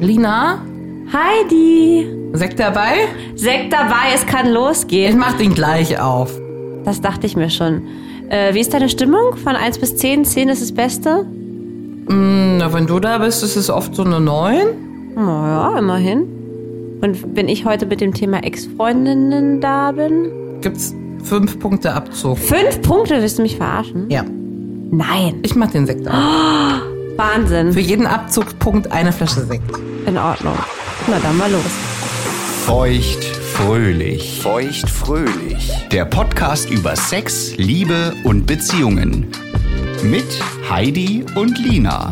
Lina, Heidi! Sekt dabei? Sekt dabei, es kann Ich losgehen. mach den gleich auf. Das dachte ich mir schon. Äh, wie ist deine Stimmung? Von 1 bis 10? 10 ist das Beste? Na, wenn du da bist, ist es oft so eine 9. Naja, immerhin. Und wenn ich heute mit dem Thema Ex-Freundinnen da bin? Gibt's fünf Punkte Abzug. Fünf Punkte, willst du mich verarschen? Ja, Nein. ich mach den Sekt auf. Wahnsinn. Für jeden Abzugspunkt eine Flasche Sekt. In Ordnung. Na dann mal los. Feucht fröhlich. Feucht fröhlich. Der Podcast über Sex, Liebe und Beziehungen. Mit Heidi und Lina.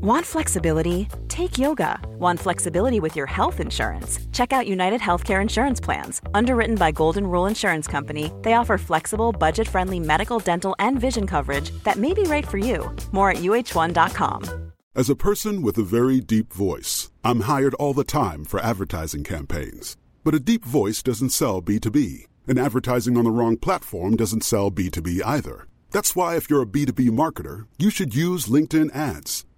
Want flexibility? Take yoga. Want flexibility with your health insurance? Check out United Healthcare Insurance Plans. Underwritten by Golden Rule Insurance Company, they offer flexible, budget friendly medical, dental, and vision coverage that may be right for you. More at uh1.com. As a person with a very deep voice, I'm hired all the time for advertising campaigns. But a deep voice doesn't sell B2B, and advertising on the wrong platform doesn't sell B2B either. That's why, if you're a B2B marketer, you should use LinkedIn ads.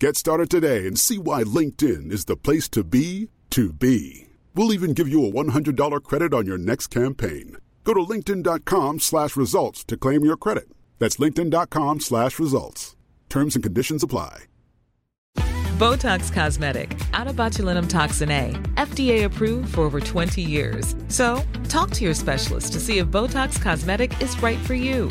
Get started today and see why LinkedIn is the place to be to be. We'll even give you a $100 credit on your next campaign. Go to linkedin.com slash results to claim your credit. That's linkedin.com slash results. Terms and conditions apply. Botox Cosmetic, out of botulinum toxin A, FDA approved for over 20 years. So, talk to your specialist to see if Botox Cosmetic is right for you.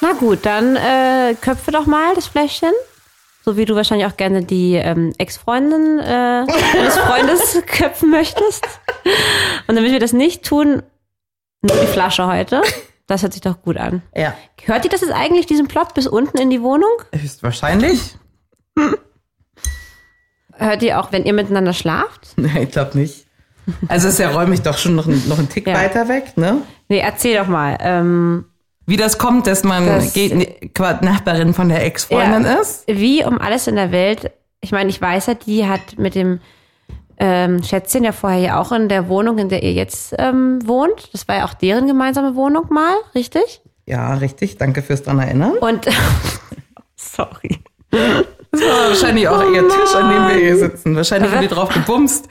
Na gut, dann äh, köpfe doch mal das Fläschchen. So wie du wahrscheinlich auch gerne die ähm, Ex-Freundin äh, deines Freundes köpfen möchtest. Und damit wir das nicht tun, nur die Flasche heute. Das hört sich doch gut an. Ja. Hört ihr das jetzt eigentlich, diesen Plot bis unten in die Wohnung? Höchstwahrscheinlich. Hört ihr auch, wenn ihr miteinander schlaft? Nein, ich glaube nicht. Also ist ja räumlich doch schon noch, ein- noch einen Tick Ja. weiter weg, ne? Nee, erzähl doch mal. Ähm, Wie das kommt, dass man Das- quasi Nachbarin von der Ex-Freundin Ja. ist. wie um alles in der Welt, ich meine, ich weiß ja, die hat mit dem ähm, Schätzchen ja vorher ja auch in der Wohnung, in der ihr jetzt ähm, wohnt. Das war ja auch deren gemeinsame Wohnung mal, richtig? Ja, richtig. Danke fürs dran erinnern. Und sorry. Das war wahrscheinlich auch ihr Tisch, an dem wir hier sitzen. Wahrscheinlich haben die drauf gebumst.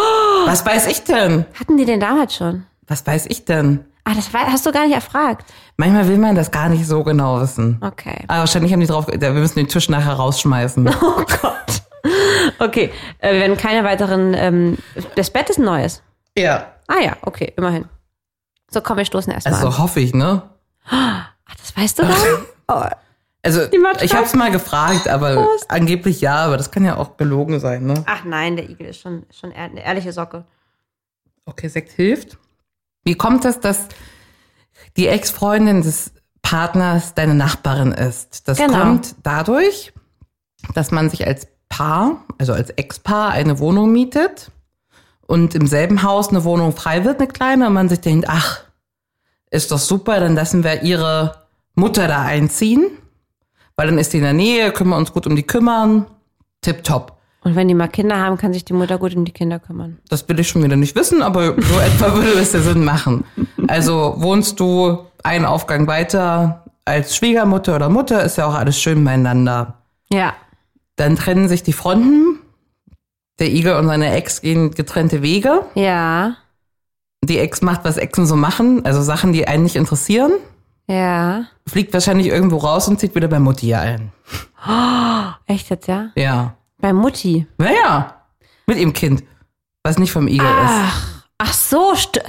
Was weiß ich denn? Hatten die den damals schon? Was weiß ich denn? Ah, das war, hast du gar nicht erfragt. Manchmal will man das gar nicht so genau wissen. Okay. Aber wahrscheinlich haben die drauf, wir müssen den Tisch nachher rausschmeißen. Oh Gott. Okay, äh, wir werden keine weiteren. Ähm, das Bett ist ein neues. Ja. Ah ja, okay, immerhin. So, komm, wir stoßen erstmal Also an. hoffe ich, ne? Ach, das weißt du dann? Also Matratze. ich habe es mal gefragt, aber angeblich ja, aber das kann ja auch gelogen sein, ne? Ach nein, der Igel ist schon, schon eine ehrliche Socke. Okay, Sekt hilft. Wie kommt es, dass die Ex-Freundin des Partners deine Nachbarin ist? Das Genau. kommt dadurch, dass man sich als Paar, also als Ex-Paar, eine Wohnung mietet und im selben Haus eine Wohnung frei wird, eine kleine, und man sich denkt, ach, ist doch super, dann lassen wir ihre Mutter da einziehen, weil dann ist die in der Nähe, können wir uns gut um die kümmern. Tipptopp. Und wenn die mal Kinder haben, kann sich die Mutter gut um die Kinder kümmern. Das will ich schon wieder nicht wissen, aber so etwa würde das ja Sinn machen. Also wohnst du einen Aufgang weiter als Schwiegermutter oder Mutter, ist ja auch alles schön beieinander. Ja. Dann trennen sich die Fronten. Der Igel und seine Ex gehen getrennte Wege. Ja. Die Ex macht, was Exen so machen, also Sachen, die einen nicht interessieren. Ja. Fliegt wahrscheinlich irgendwo raus und zieht wieder bei Mutti ein. Echt jetzt, ja? Ja. Bei Mutti. Naja. Mit ihrem Kind. Was nicht vom Igel ist. Ach so, st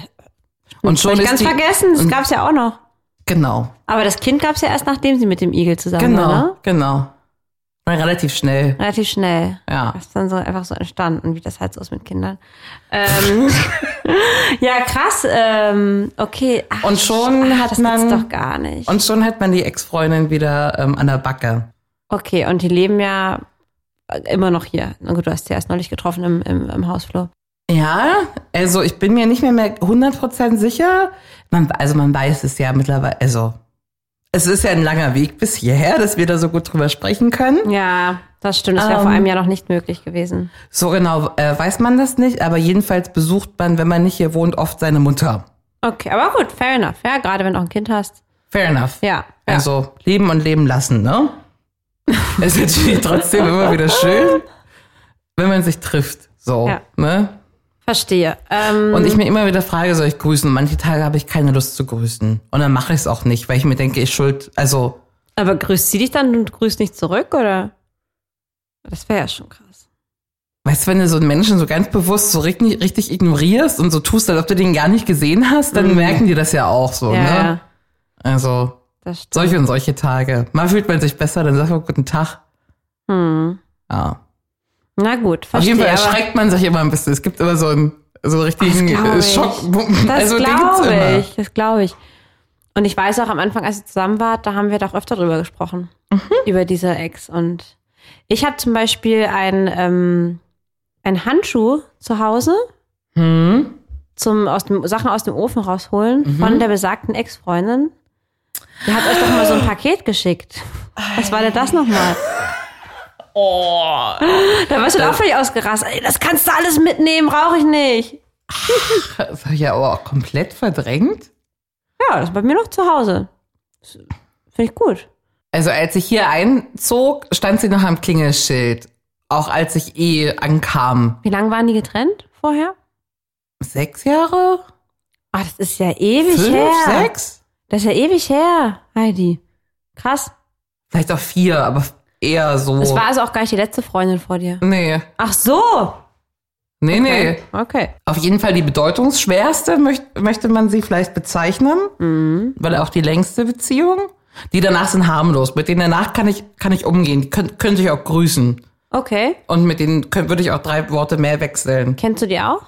Und schon ist ganz die, vergessen, das gab's ja auch noch. Genau. Aber das Kind gab's ja erst, nachdem sie mit dem Igel zusammen Genau, war, ne? genau. War relativ schnell. Relativ schnell. Ja. Das ist dann so einfach so entstanden, wie das halt so ist mit Kindern. Ähm, ja, krass. Ähm, okay. Ach, Und schon ach, hat das man- doch gar nicht. Und schon hat man die Ex-Freundin wieder ähm, an der Backe. okay, und die leben ja immer noch hier. Na gut, du hast sie erst neulich getroffen im, im, im Hausflur. Ja, also ich bin mir nicht mehr, mehr 100% sicher. Man, also man weiß es ja mittlerweile, also es ist ja ein langer Weg bis hierher, dass wir da so gut drüber sprechen können. Ja, das stimmt. Das wäre Ähm, vor einem Jahr noch nicht möglich gewesen. So genau äh, weiß man das nicht, aber jedenfalls besucht man, wenn man nicht hier wohnt, oft seine Mutter. Okay, aber gut, fair enough. Ja, gerade wenn du auch ein Kind hast. Fair enough. Ja. ja. Also leben und leben lassen, ne? Es ist natürlich trotzdem immer wieder schön, wenn man sich trifft. So, Ja. ne? Verstehe. Ähm, Und ich mir immer wieder frage, soll ich grüßen? Manche Tage habe ich keine Lust zu grüßen. Und dann mache ich es auch nicht, weil ich mir denke, ich schuld, also, aber grüßt sie dich dann und grüßt nicht zurück, oder? Das wäre ja schon krass. weißt du, wenn du so einen Menschen so ganz bewusst so richtig, richtig ignorierst und so tust, als ob du den gar nicht gesehen hast, dann merken die das ja auch so, Mhm. Ja, ne? ja, Also. Solche und solche Tage. Mal fühlt man sich besser, dann sagt man guten Tag. Hm. Ja. Na gut, Auf verstehe. jeden Fall erschreckt man sich immer ein bisschen. Es gibt immer so einen, so richtigen Das. Schock. Das also, glaube ich, das glaube ich. Und ich weiß auch am Anfang, als ihr zusammen wart, da haben wir doch öfter drüber gesprochen. Mhm. Über diese Ex. Und ich habe zum Beispiel ein, ähm, ein Handschuh zu Hause Hm? zum aus dem, Sachen aus dem Ofen rausholen Mhm. von der besagten Ex-Freundin. Die hat euch doch mal so ein Paket geschickt. Was war denn das nochmal? Oh. Da warst du doch auch völlig ausgerastet. Ey, das kannst du alles mitnehmen, brauche ich nicht. Das habe ich ja aber auch komplett verdrängt. Ja, das ist bei mir noch zu Hause. Finde ich gut. Also als ich hier einzog, stand sie noch am Klingelschild. Auch als ich eh ankam. Wie lange waren die getrennt vorher? Sechs Jahre? Ah, das ist ja ewig Fünf? her. Sechs? Das ist ja ewig her, Heidi. Krass. Vielleicht auch vier, aber eher so. Das war also auch gar nicht die letzte Freundin vor dir. nee. Ach so. Nee, nee. Okay. Auf jeden Fall die bedeutungsschwerste, möcht, möchte man sie vielleicht bezeichnen. Mhm. Weil auch die längste Beziehung. Die danach sind harmlos. Mit denen danach kann ich, kann ich umgehen. Die können, können sich auch grüßen. Okay. Und mit denen können, würde ich auch drei Worte mehr wechseln. Kennst du die auch?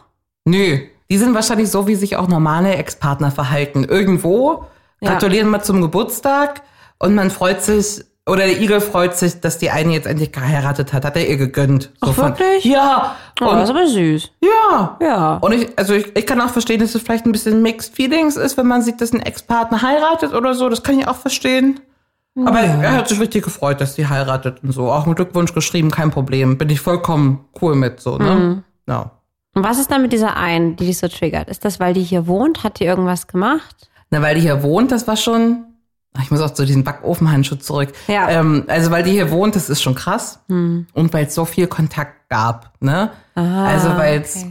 Nö. Die sind wahrscheinlich so, wie sich auch normale Ex-Partner verhalten. Irgendwo Ja. gratulieren wir zum Geburtstag und man freut sich, oder der Igel freut sich, dass die eine jetzt endlich geheiratet hat. Hat er ihr gegönnt. So Ach, wirklich? Ja. Oh, das ist Und, aber süß. ja. Ja. Und ich, also ich, ich kann auch verstehen, dass es vielleicht ein bisschen Mixed Feelings ist, wenn man sieht, dass ein Ex-Partner heiratet oder so. Das kann ich auch verstehen. Aber er hat sich richtig gefreut, dass die heiratet und so. Auch einen Glückwunsch geschrieben, kein Problem. Bin ich vollkommen cool mit, so, ne? Mhm. Ja. Und was ist dann mit dieser einen, die dich so triggert? Ist das, weil die hier wohnt? Hat die irgendwas gemacht? Na, weil die hier wohnt, das war schon. Ich muss auch zu diesem Backofenhandschuh zurück. Ja. Ähm, also weil die hier wohnt, das ist schon krass. Und weil es so viel Kontakt gab, ne? also weil es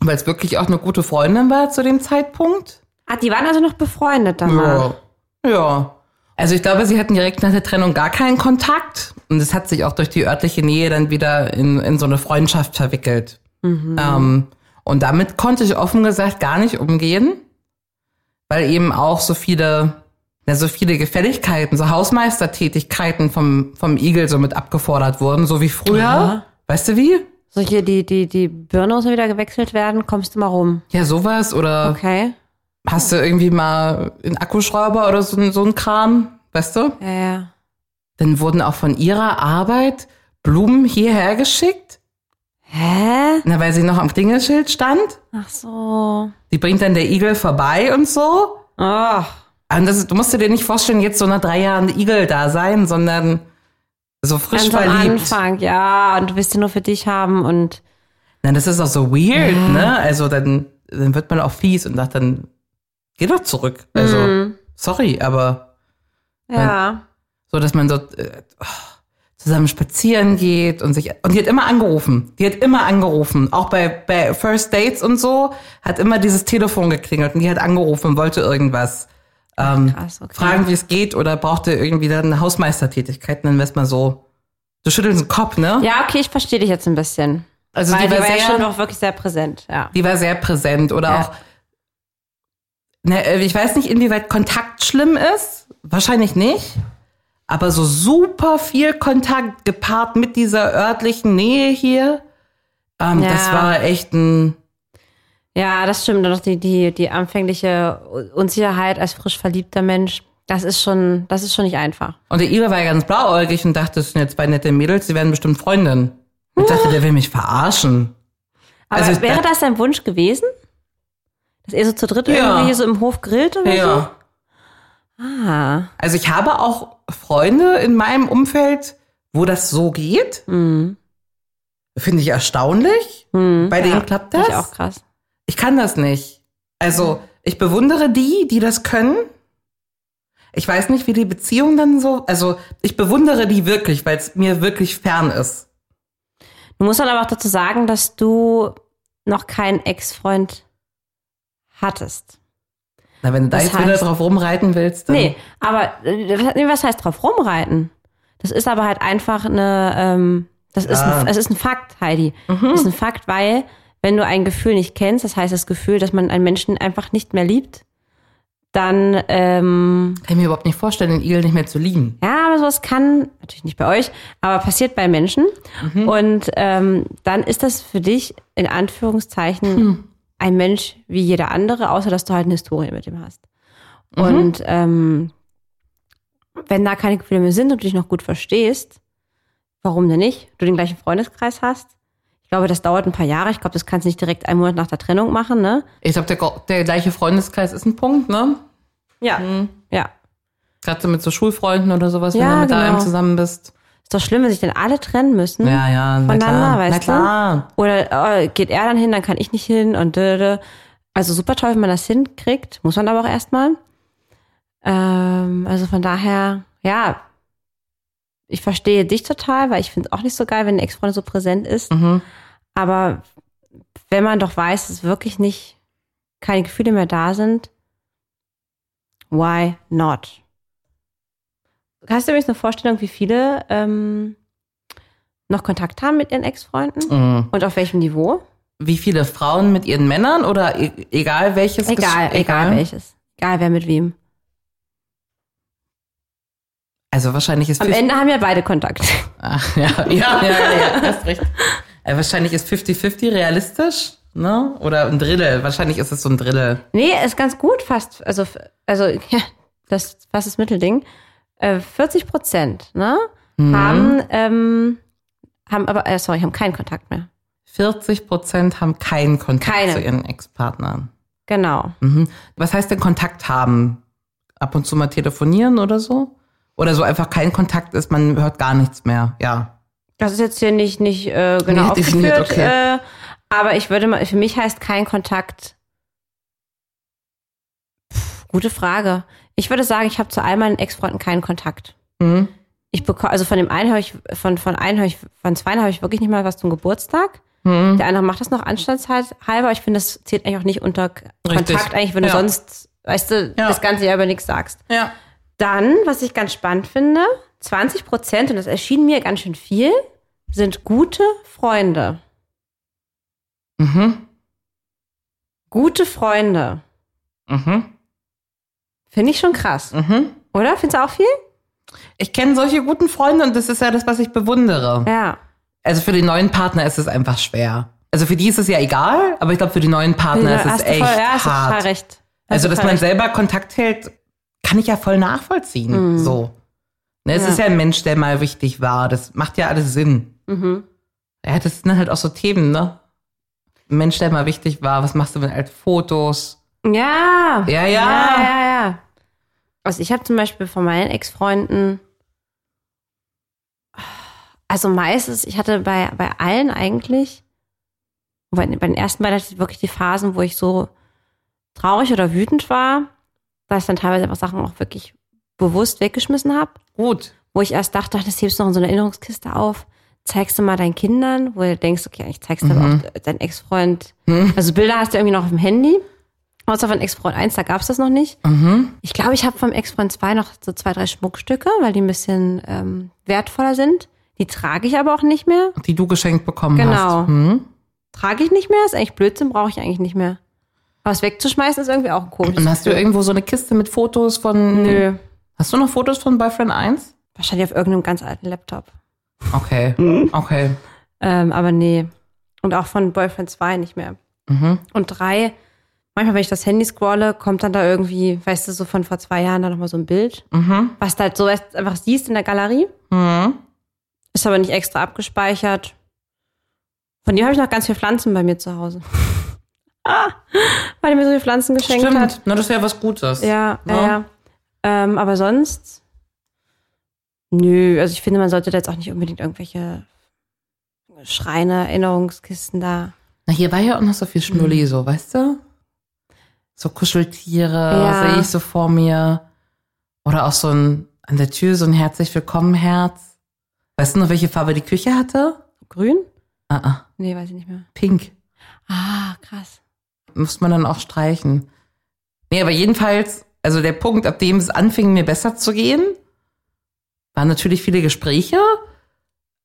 okay. wirklich auch eine gute Freundin war zu dem Zeitpunkt. Ah, die waren also noch befreundet danach. Ja. Ja. Also ich glaube, sie hatten direkt nach der Trennung gar keinen Kontakt. Und es hat sich auch durch die örtliche Nähe dann wieder in, in so eine Freundschaft verwickelt. Ähm, und damit konnte ich offen gesagt gar nicht umgehen, weil eben auch so viele, ja, so viele Gefälligkeiten, so Hausmeistertätigkeiten vom, vom Igel so mit abgefordert wurden, so wie früher. Aha. Weißt du wie? So hier die, die, die Birne muss wieder gewechselt werden, kommst du mal rum. Ja, sowas. Oder Okay. hast du irgendwie mal einen Akkuschrauber oder so, so ein Kram, weißt du? Ja, ja. Dann wurden auch von ihrer Arbeit Blumen hierher geschickt. Hä? Na, weil sie noch am Klingelschild stand. Ach so. Die bringt dann der Igel vorbei und so. Ach. Und das, du musst dir nicht vorstellen, jetzt so nach drei Jahren Igel da sein, sondern so frisch Ganz am verliebt. Anfang, ja. Und du willst ihn nur für dich haben und Na, das ist auch so weird, ne? Also dann, dann wird man auch fies und sagt dann, geh doch zurück. Also, Mhm. sorry, aber ja. so, dass man so äh, oh, zusammen spazieren geht und sich und die hat immer angerufen. Die hat immer angerufen, auch bei bei First Dates und so hat immer dieses Telefon geklingelt und die hat angerufen und wollte irgendwas ähm, krass, okay. fragen, wie es geht oder brauchte irgendwie dann eine Hausmeistertätigkeit. Dann wär's mal so, du schüttelst den Kopf, ne? Ja, okay, ich verstehe dich jetzt ein bisschen. Also Weil die die war war ja sehr, schon auch wirklich sehr präsent, ja. die war sehr präsent oder Ja. auch, ne, äh, ich weiß nicht, inwieweit Kontakt schlimm ist. Wahrscheinlich nicht. Aber so super viel Kontakt gepaart mit dieser örtlichen Nähe hier, ähm, Ja. das war echt ein, Ja, das stimmt. Und auch die, die, die anfängliche Unsicherheit als frisch verliebter Mensch, das ist schon, das ist schon nicht einfach. Und der Ira war ja ganz blauäugig und dachte, das sind jetzt zwei nette Mädels, die werden bestimmt Freundinnen. Ich dachte, der will mich verarschen. Aber Also wäre das dein Wunsch gewesen? Dass ihr so zu dritt Ja. irgendwie so im Hof grillt oder Ja. so? Ah. Also ich habe auch Freunde in meinem Umfeld, wo das so geht. Mhm. Finde ich erstaunlich. Mhm. Bei denen klappt das? Ich auch krass. Ich kann das nicht. Also ich bewundere die, die das können. Ich weiß nicht, wie die Beziehung dann so. Also ich bewundere die wirklich, weil es mir wirklich fern ist. Du musst dann aber auch dazu sagen, dass du noch keinen Ex-Freund hattest. Na, wenn du da Das jetzt wieder heißt- drauf rumreiten willst, dann. Nee, aber äh, nee, was heißt drauf rumreiten? Das ist aber halt einfach eine, ähm, das ist, Ja. ein, es ist ein Fakt, Heidi. Mhm. Das ist ein Fakt, weil wenn du ein Gefühl nicht kennst, das heißt das Gefühl, dass man einen Menschen einfach nicht mehr liebt, dann ähm, Kann ich mir überhaupt nicht vorstellen, den Igel nicht mehr zu lieben. ja, aber sowas kann, natürlich nicht bei euch, aber passiert bei Menschen. Und ähm, dann ist das für dich in Anführungszeichen ein Mensch wie jeder andere, außer dass du halt eine Historie mit ihm hast. Und ähm, wenn da keine Gefühle mehr sind und du dich noch gut verstehst, warum denn nicht? Du den gleichen Freundeskreis hast. Ich glaube, das dauert ein paar Jahre. Ich glaube, das kannst du nicht direkt einen Monat nach der Trennung machen, ne? Ich glaube, der, der gleiche Freundeskreis ist ein Punkt, ne? Ja. Ja. Gerade so mit so Schulfreunden oder sowas, wenn Ja, du mit genau. einem zusammen bist. Ist doch schlimm, wenn sich denn alle trennen müssen. Ja, ja, na Voneinander, weißt na du? klar. Oder oh, geht er dann hin, dann kann ich nicht hin und dö, dö. Also super toll, wenn man das hinkriegt, muss man aber auch erstmal. Ähm, also von daher, ja, ich verstehe dich total, weil ich finde es auch nicht so geil, wenn eine Ex-Freundin so präsent ist. Mhm. Aber wenn man doch weiß, dass wirklich nicht keine Gefühle mehr da sind, why not? Hast du übrigens eine Vorstellung, wie viele ähm, noch Kontakt haben mit ihren Ex-Freunden? Mhm. Und auf welchem Niveau? Wie viele Frauen mit ihren Männern oder e egal welches? Egal, Gesch- egal welches. Egal wer mit wem. Also wahrscheinlich ist Am 50 Ende haben ja beide Kontakt. Ach, ja, ja, ja, ja, ja, hast recht. Äh, wahrscheinlich ist 50-50 realistisch, ne? Oder ein Drittel. Wahrscheinlich ist es so ein Drittel. Nee, ist ganz gut fast. Also, also ja, das fast das Mittelding. Äh, 40 Prozent, ne? Haben, ähm, haben aber, äh, sorry, haben keinen Kontakt mehr. 40 Prozent haben keinen Kontakt Keine. zu ihren Ex-Partnern. Genau. Mhm. Was heißt denn Kontakt haben? Ab und zu mal telefonieren oder so? Oder so einfach kein Kontakt ist, man hört gar nichts mehr. Ja. Das ist jetzt hier nicht, nicht äh, genau definiert, aufgeführt. Äh, aber ich würde mal, für mich heißt kein Kontakt. Pff, gute Frage. Ich würde sagen, ich habe zu all meinen Ex-Freunden keinen Kontakt. Mhm. Ich bekomme, also von dem einen habe ich, von, von einen habe ich, von zwei habe ich wirklich nicht mal was zum Geburtstag. Mhm. Der andere macht das noch anstandshalber. Ich finde, das zählt eigentlich auch nicht unter K- Richtig. Kontakt, eigentlich, wenn Ja. du sonst, weißt du, Ja. das ganze Jahr über nichts sagst. Ja. Dann, was ich ganz spannend finde, 20 Prozent, und das erschien mir ganz schön viel, sind gute Freunde. Mhm. Gute Freunde. Mhm. Finde ich schon krass. Mhm. Oder? Findest du auch viel? Ich kenne solche guten Freunde und das ist ja das, was ich bewundere. Ja. Also für den neuen Partner ist es einfach schwer. Also für die ist es ja egal, aber ich glaube für die neuen Partner ist es hast echt voll, ja, hast hart. recht. Hast Also dass man recht. selber Kontakt hält, kann ich ja voll nachvollziehen. So. Ne, es Ja. ist ja ein Mensch, der mal wichtig war. Das macht ja alles Sinn. Mhm. Ja, das sind halt auch so Themen, ne? Ein Mensch, der mal wichtig war. Was machst du mit alten Fotos? Ja. Ja, ja. Ja, ja, ja. Also ich habe zum Beispiel von meinen Ex-Freunden, also meistens, ich hatte bei, bei allen eigentlich, bei, bei den ersten beiden hatte ich wirklich die Phasen, wo ich so traurig oder wütend war, dass ich dann teilweise einfach Sachen auch wirklich bewusst weggeschmissen habe, Gut. wo ich erst dachte, ach, das hebst du noch in so einer Erinnerungskiste auf, zeigst du mal deinen Kindern, wo du denkst, okay, ich zeig's dann Mhm. auch deinen Ex-Freund. Also Bilder hast du irgendwie noch auf dem Handy. Außer von Ex-Freund 1, da gab's das noch nicht. Mhm. Ich glaube, ich habe vom Ex-Freund 2 noch so zwei, drei Schmuckstücke, weil die ein bisschen ähm, wertvoller sind. Die trage ich aber auch nicht mehr. Die du geschenkt bekommen Genau. hast. Hm? Trage ich nicht mehr, ist eigentlich Blödsinn, brauche ich eigentlich nicht mehr. Aber es wegzuschmeißen ist irgendwie auch ein komisches Und hast du irgendwo so eine Kiste mit Fotos von. Nö. Hast du noch Fotos von Boyfriend 1? Wahrscheinlich auf irgendeinem ganz alten Laptop. Okay. Mhm. Okay. Ähm, aber nee. Und auch von Boyfriend 2 nicht mehr. Mhm. Und 3, manchmal, wenn ich das Handy scrolle, kommt dann da irgendwie, weißt du, so von vor zwei Jahren da nochmal so ein Bild. Mhm. Was du halt so einfach siehst in der Galerie. Mhm. Ist aber nicht extra abgespeichert. Von dem habe ich noch ganz viele Pflanzen bei mir zu Hause. ah, weil er mir so viele Pflanzen geschenkt hat. Stimmt. Na, das wäre was Gutes. Ja, ja, Ja. ja. Ähm, aber sonst, nö, also ich finde, man sollte da jetzt auch nicht unbedingt irgendwelche Schreine, Erinnerungskisten da. Na, hier war ja auch noch so viel Schnulli, so, weißt du? So Kuscheltiere Ja. sehe ich so vor mir. Oder auch so ein, an der Tür so ein herzlich willkommen Herz. Weißt du noch, welche Farbe die Küche hatte? Grün? Ah, ah, Nee, weiß ich nicht mehr. pink. Ah, krass. Muss man dann auch streichen. Nee, aber jedenfalls, also der Punkt, ab dem es anfing, mir besser zu gehen, waren natürlich viele Gespräche,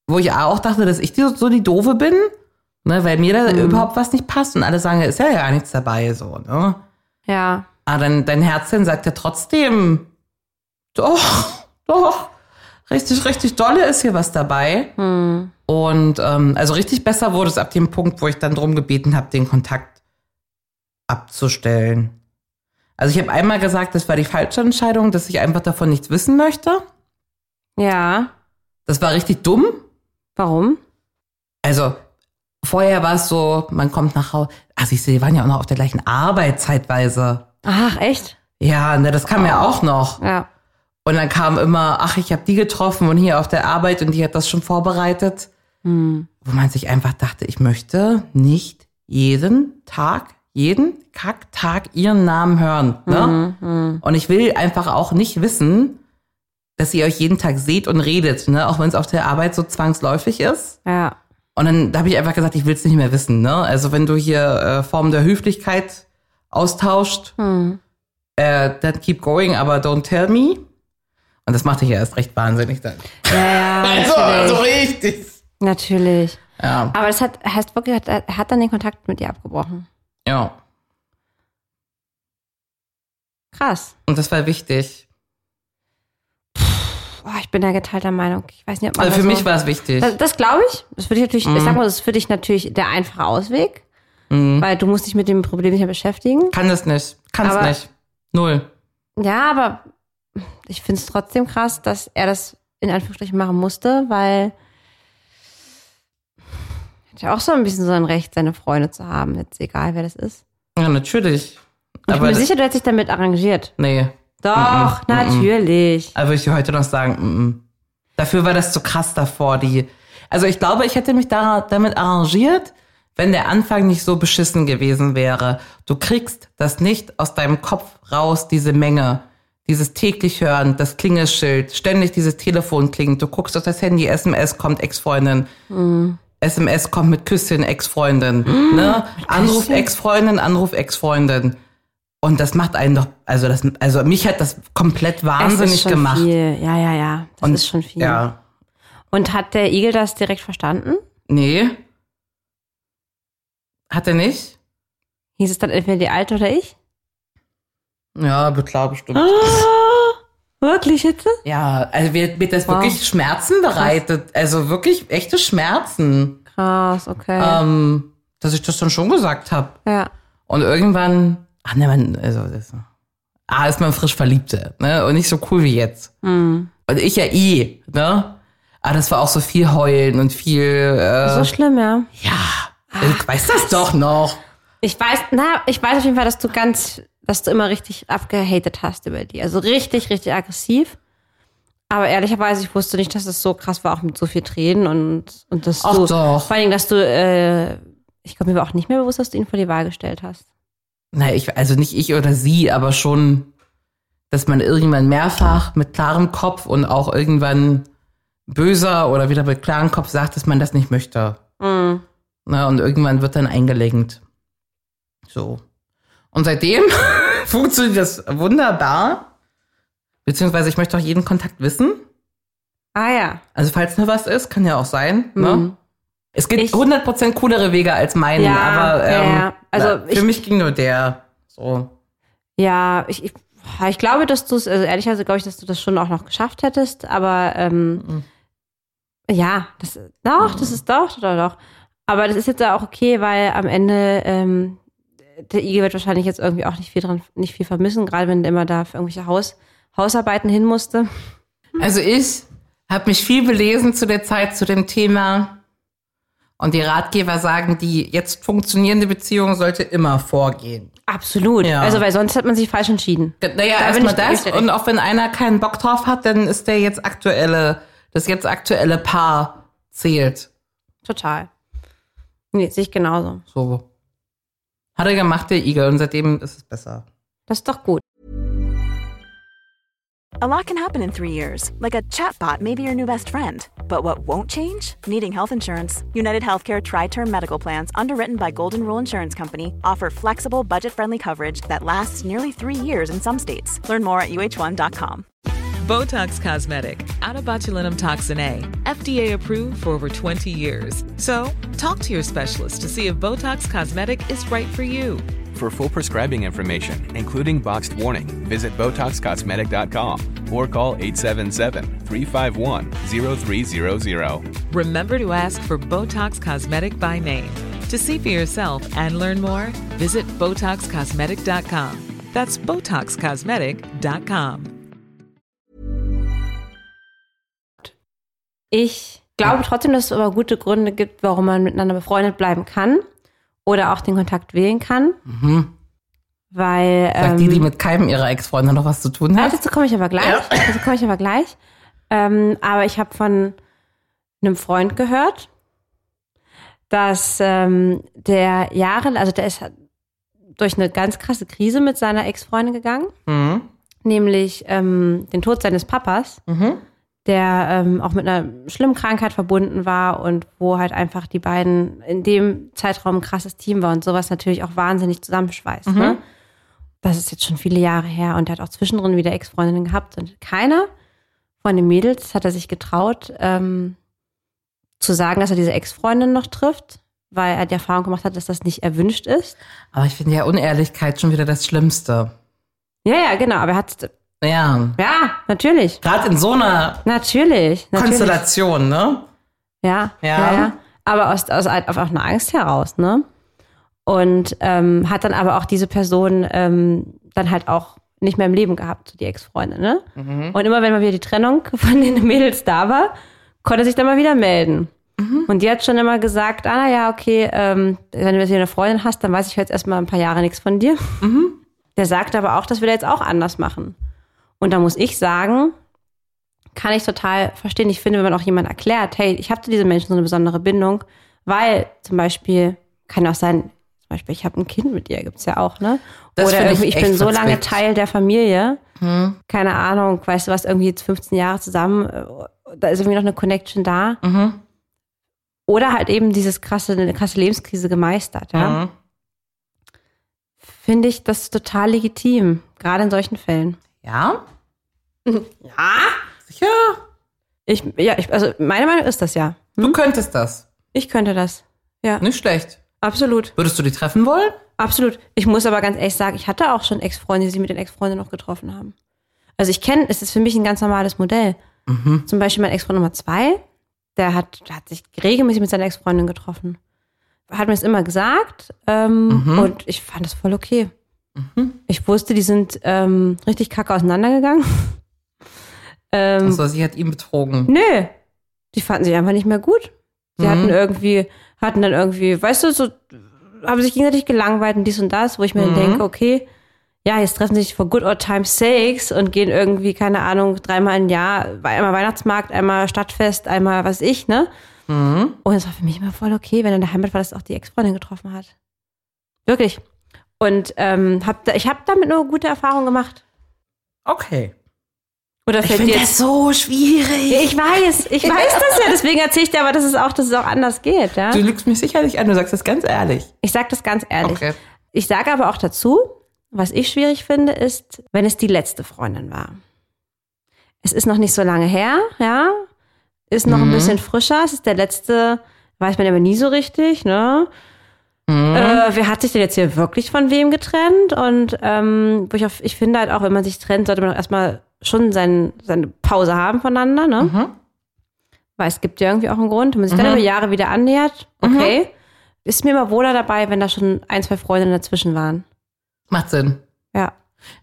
wo ich auch dachte, dass ich die, so die Doofe bin, ne, weil mir da überhaupt was nicht passt und alle sagen, ist ja gar nichts dabei, so, ne. Ja, Aber dann, dein Herzchen sagt ja trotzdem, doch, doch, richtig, richtig dolle ist hier was dabei. hm. Und ähm, also richtig besser wurde es ab dem Punkt, wo ich dann drum gebeten habe, den Kontakt abzustellen. Also ich habe einmal gesagt, das war die falsche Entscheidung, dass ich einfach davon nichts wissen möchte. ja. Das war richtig dumm. Warum? Also vorher war es so, man kommt nach Hause. Also ich sehe, die waren ja auch noch auf der gleichen Arbeit zeitweise. Ach, echt? Ja, ne, das kam ja auch noch. Ja. Und dann kam immer, ach, ich habe die getroffen und hier auf der Arbeit und die hat das schon vorbereitet. Hm. Wo man sich einfach dachte, ich möchte nicht jeden Tag, jeden Kacktag ihren Namen hören. Ne? Und ich will einfach auch nicht wissen, dass ihr euch jeden Tag seht und redet, ne? auch wenn es auf der Arbeit so zwangsläufig ist. Ja. Und dann da habe ich einfach gesagt, ich will es nicht mehr wissen. Ne? Also wenn du hier äh, Formen der Höflichkeit austauscht, äh, then keep going, aber don't tell me. Und das machte ich ja erst recht wahnsinnig dann. Ja, ja, Also, also richtig. natürlich. Ja, Aber das hat, heißt wirklich, hat- hat dann den Kontakt mit dir abgebrochen. ja. Krass. Und das war wichtig. Boah, ich bin da geteilter Meinung. Ich weiß nicht, ob man Also für so mich war es wichtig. Das, das glaube ich. Das würde ich natürlich, ich sag mal, das ist für dich natürlich der einfache Ausweg. Weil du musst dich mit dem Problem nicht mehr beschäftigen. Kann das nicht. Kann es nicht. Null. Ja, aber ich finde es trotzdem krass, dass er das in Anführungsstrichen machen musste, weil er hat ja auch so ein bisschen so ein Recht, seine Freunde zu haben, jetzt egal wer das ist. Ja, natürlich. Und ich bin mir sicher, du hättest dich damit arrangiert. Nee. Doch, natürlich. Aber würde ich heute noch sagen, mm, mm. dafür war das zu krass davor. Die, also ich glaube, ich hätte mich da, damit arrangiert, wenn der Anfang nicht so beschissen gewesen wäre. Du kriegst das nicht aus deinem Kopf raus, diese Menge. Dieses täglich hören, das Klingelschild, ständig dieses Telefon klingt. Du guckst auf das Handy, SMS kommt Ex-Freundin. SMS kommt mit Küsschen, Ex-Freundin. ne? Anruf Ex-Freundin, Anruf Ex-Freundin. Und das macht einen doch, also das, also mich hat das komplett Es wahnsinnig ist schon gemacht. Viel. Ja, ja, ja. Das Und, ist schon viel. Ja. Und hat der Igel das direkt verstanden? Nee. Hat er nicht? Hieß es dann entweder die Alte oder ich? Ja, klar, bestimmt. Wirklich jetzt? Ja, also mir, mir das Wow. wirklich Schmerzen bereitet. Also wirklich echte Schmerzen. Krass, okay. Ähm, dass ich das dann schon gesagt habe. ja. Und irgendwann, ach ne, man, also das, ah, ist man frisch Verliebte, ne? Und nicht so cool wie jetzt. Hm. Und ich ja eh, ne? Aber das war auch so viel Heulen und viel, äh, So schlimm, ja. ja, ich weiß das doch noch. Ich weiß, na, ich weiß auf jeden Fall, dass du ganz, dass du immer richtig abgehatet hast über die. Also richtig, richtig aggressiv. Aber ehrlicherweise, ich wusste nicht, dass es so krass war, auch mit so viel Tränen und, und dass Ach du, doch. vor allem, dass du, äh, ich glaube, mir war auch nicht mehr bewusst, dass du ihn vor die Wahl gestellt hast. Na, ich, also nicht ich oder sie, aber schon, dass man irgendwann mehrfach mit klarem Kopf und auch irgendwann böser oder wieder mit klarem Kopf sagt, dass man das nicht möchte. Mhm. Na, und irgendwann wird dann eingelenkt. So. Und seitdem funktioniert das wunderbar. Beziehungsweise ich möchte auch jeden Kontakt wissen. Ah ja. Also falls nur was ist, kann ja auch sein. Ne? Mhm. Es gibt Ich- 100% coolere Wege als meine, Ja, aber ja, ähm, ja. Also na, für ich- mich ging nur der. So. Ja, ich, ich, ich glaube, dass du es, also ehrlicherweise glaube ich, dass du das schon auch noch geschafft hättest, aber ähm, ja, das doch, das ist doch, doch, doch. Aber das ist jetzt auch okay, weil am Ende ähm, der Igel wird wahrscheinlich jetzt irgendwie auch nicht viel dran, nicht viel vermissen, gerade wenn der immer da für irgendwelche Haus, Hausarbeiten hin musste. Also ich habe mich viel belesen zu der Zeit zu dem Thema. Und die Ratgeber sagen, die jetzt funktionierende Beziehung sollte immer vorgehen. Absolut. Ja. Also weil sonst hat man sich falsch entschieden. Naja, Da erstmal das. Und auch wenn einer keinen Bock drauf hat, dann ist der jetzt aktuelle, das jetzt aktuelle Paar zählt. Total. Nee, sehe ich genauso. So. Hat er gemacht, der Igel, und seitdem ist es besser. Das ist doch gut. A lot can happen in three years, like a chatbot may be your new best friend. But what won't change? Needing health insurance. United Healthcare Tri Term Medical Plans, underwritten by Golden Rule Insurance Company, offer flexible, budget friendly coverage that lasts nearly three years in some states. Learn more at uh1.com. Botox Cosmetic, out of botulinum toxin A, FDA approved for over 20 years. So, talk to your specialist to see if Botox Cosmetic is right for you. For full prescribing information, including boxed warning, visit BotoxCosmetic.com or call 877-351-0300. Remember to ask for Botox Cosmetic by name. To see for yourself and learn more, visit BotoxCosmetic.com. That's BotoxCosmetic.com. Ich glaube trotzdem, dass es aber gute Gründe gibt, warum man miteinander befreundet bleiben kann oder auch den Kontakt wählen kann. Weil Sagt ähm, die, die mit keinem ihrer Ex-Freunde noch was zu tun Ja, hat. dazu komme ich aber gleich. Dazu komme ich aber gleich. Ähm, aber ich habe von einem Freund gehört, dass ähm, der Jahre, also der ist durch eine ganz krasse Krise mit seiner Ex-Freundin gegangen, Mhm. nämlich ähm, den Tod seines Papas, der ähm, auch mit einer schlimmen Krankheit verbunden war und wo halt einfach die beiden in dem Zeitraum ein krasses Team war und sowas natürlich auch wahnsinnig zusammenschweißt. Ne? Das ist jetzt schon viele Jahre her und er hat auch zwischendrin wieder Ex-Freundinnen gehabt und keiner von den Mädels hat er sich getraut, ähm, zu sagen, dass er diese Ex-Freundin noch trifft, weil er die Erfahrung gemacht hat, dass das nicht erwünscht ist. Aber ich finde ja Unehrlichkeit schon wieder das Schlimmste. Ja, ja, genau, aber er hat, Ja. ja, natürlich, Gerade in so einer natürlich, natürlich. Konstellation, ne? Ja, Ja. ja, ja. Aber aus, aus einfach einer Angst heraus, ne? Und ähm, hat dann aber auch diese Person ähm, dann halt auch nicht mehr im Leben gehabt, die Ex-Freundin, ne? Und immer wenn mal wieder die Trennung von den Mädels da war, konnte er sich dann mal wieder melden. Und die hat schon immer gesagt, ah, ja, okay, ähm, wenn du jetzt wieder eine Freundin hast, dann weiß ich jetzt erstmal ein paar Jahre nichts von dir. Der sagt aber auch, das will er jetzt auch anders machen. Und da muss ich sagen, kann ich total verstehen. Ich finde, wenn man auch jemand erklärt, hey, ich habe zu diesen Menschen so eine besondere Bindung, weil zum Beispiel, kann auch sein, zum Beispiel, ich habe ein Kind mit ihr, gibt's ja auch, ne? Das Oder ich irgendwie, ich, bin so lange verzwickt. Teil der Familie. Keine Ahnung, weißt du was, irgendwie jetzt 15 Jahre zusammen, äh, da ist irgendwie noch eine Connection da. Oder halt eben dieses krasse, eine krasse Lebenskrise gemeistert, ja. Mhm. Finde ich das total legitim, gerade in solchen Fällen. Ja? Ja? Sicher? Ich, ja, ich, also meine Meinung ist das ja. Du könntest das. Ich könnte das. Ja, Nicht schlecht. absolut. Würdest du die treffen wollen? Absolut. Ich muss aber ganz ehrlich sagen, ich hatte auch schon Ex-Freunde, die sich mit den Ex-Freunden noch getroffen haben. Also ich kenne, es ist für mich ein ganz normales Modell. Zum Beispiel mein Ex-Freund Nummer zwei, der hat, der hat sich regelmäßig mit seiner Ex-Freundin getroffen. Hat mir das immer gesagt ähm, und ich fand das voll okay. Ich wusste, die sind ähm, richtig kacke auseinandergegangen. Ähm, Also sie hat ihn betrogen. Nö, die fanden sich einfach nicht mehr gut. Sie hatten irgendwie, hatten dann irgendwie, weißt du, so, haben sich gegenseitig gelangweilt und dies und das, wo ich mir dann denke, okay, ja, jetzt treffen sie sich for good old time's sakes und gehen irgendwie, keine Ahnung, dreimal im Jahr, einmal Weihnachtsmarkt, einmal Stadtfest, einmal was ich, ne? Und es war für mich immer voll okay, wenn in der Heimat war, dass auch die Ex-Freundin getroffen hat. Wirklich. Und ähm, hab da, ich habe damit nur gute Erfahrungen gemacht. Okay. Oder Ich fällt finde dir das so schwierig. Ich weiß, ich weiß das ja, deswegen erzähle ich dir aber, dass es auch, dass es auch anders geht, ja. Du lügst mich sicherlich an, du sagst das ganz ehrlich. Ich sage das ganz ehrlich. Okay. Ich sage aber auch dazu, was ich schwierig finde, ist, wenn es die letzte Freundin war. Es ist noch nicht so lange her, ja. ist noch ein bisschen frischer. Es ist der letzte, weiß man aber nie so richtig, ne? Äh, wer hat sich denn jetzt hier wirklich von wem getrennt? Und ähm, wo ich, auf, ich finde halt auch, wenn man sich trennt, sollte man auch erstmal schon sein, seine Pause haben voneinander, ne? Weil es gibt ja irgendwie auch einen Grund. Wenn man sich dann über Jahre wieder annähert, okay. Ist mir immer wohler dabei, wenn da schon ein, zwei Freundinnen dazwischen waren. Macht Sinn. Ja.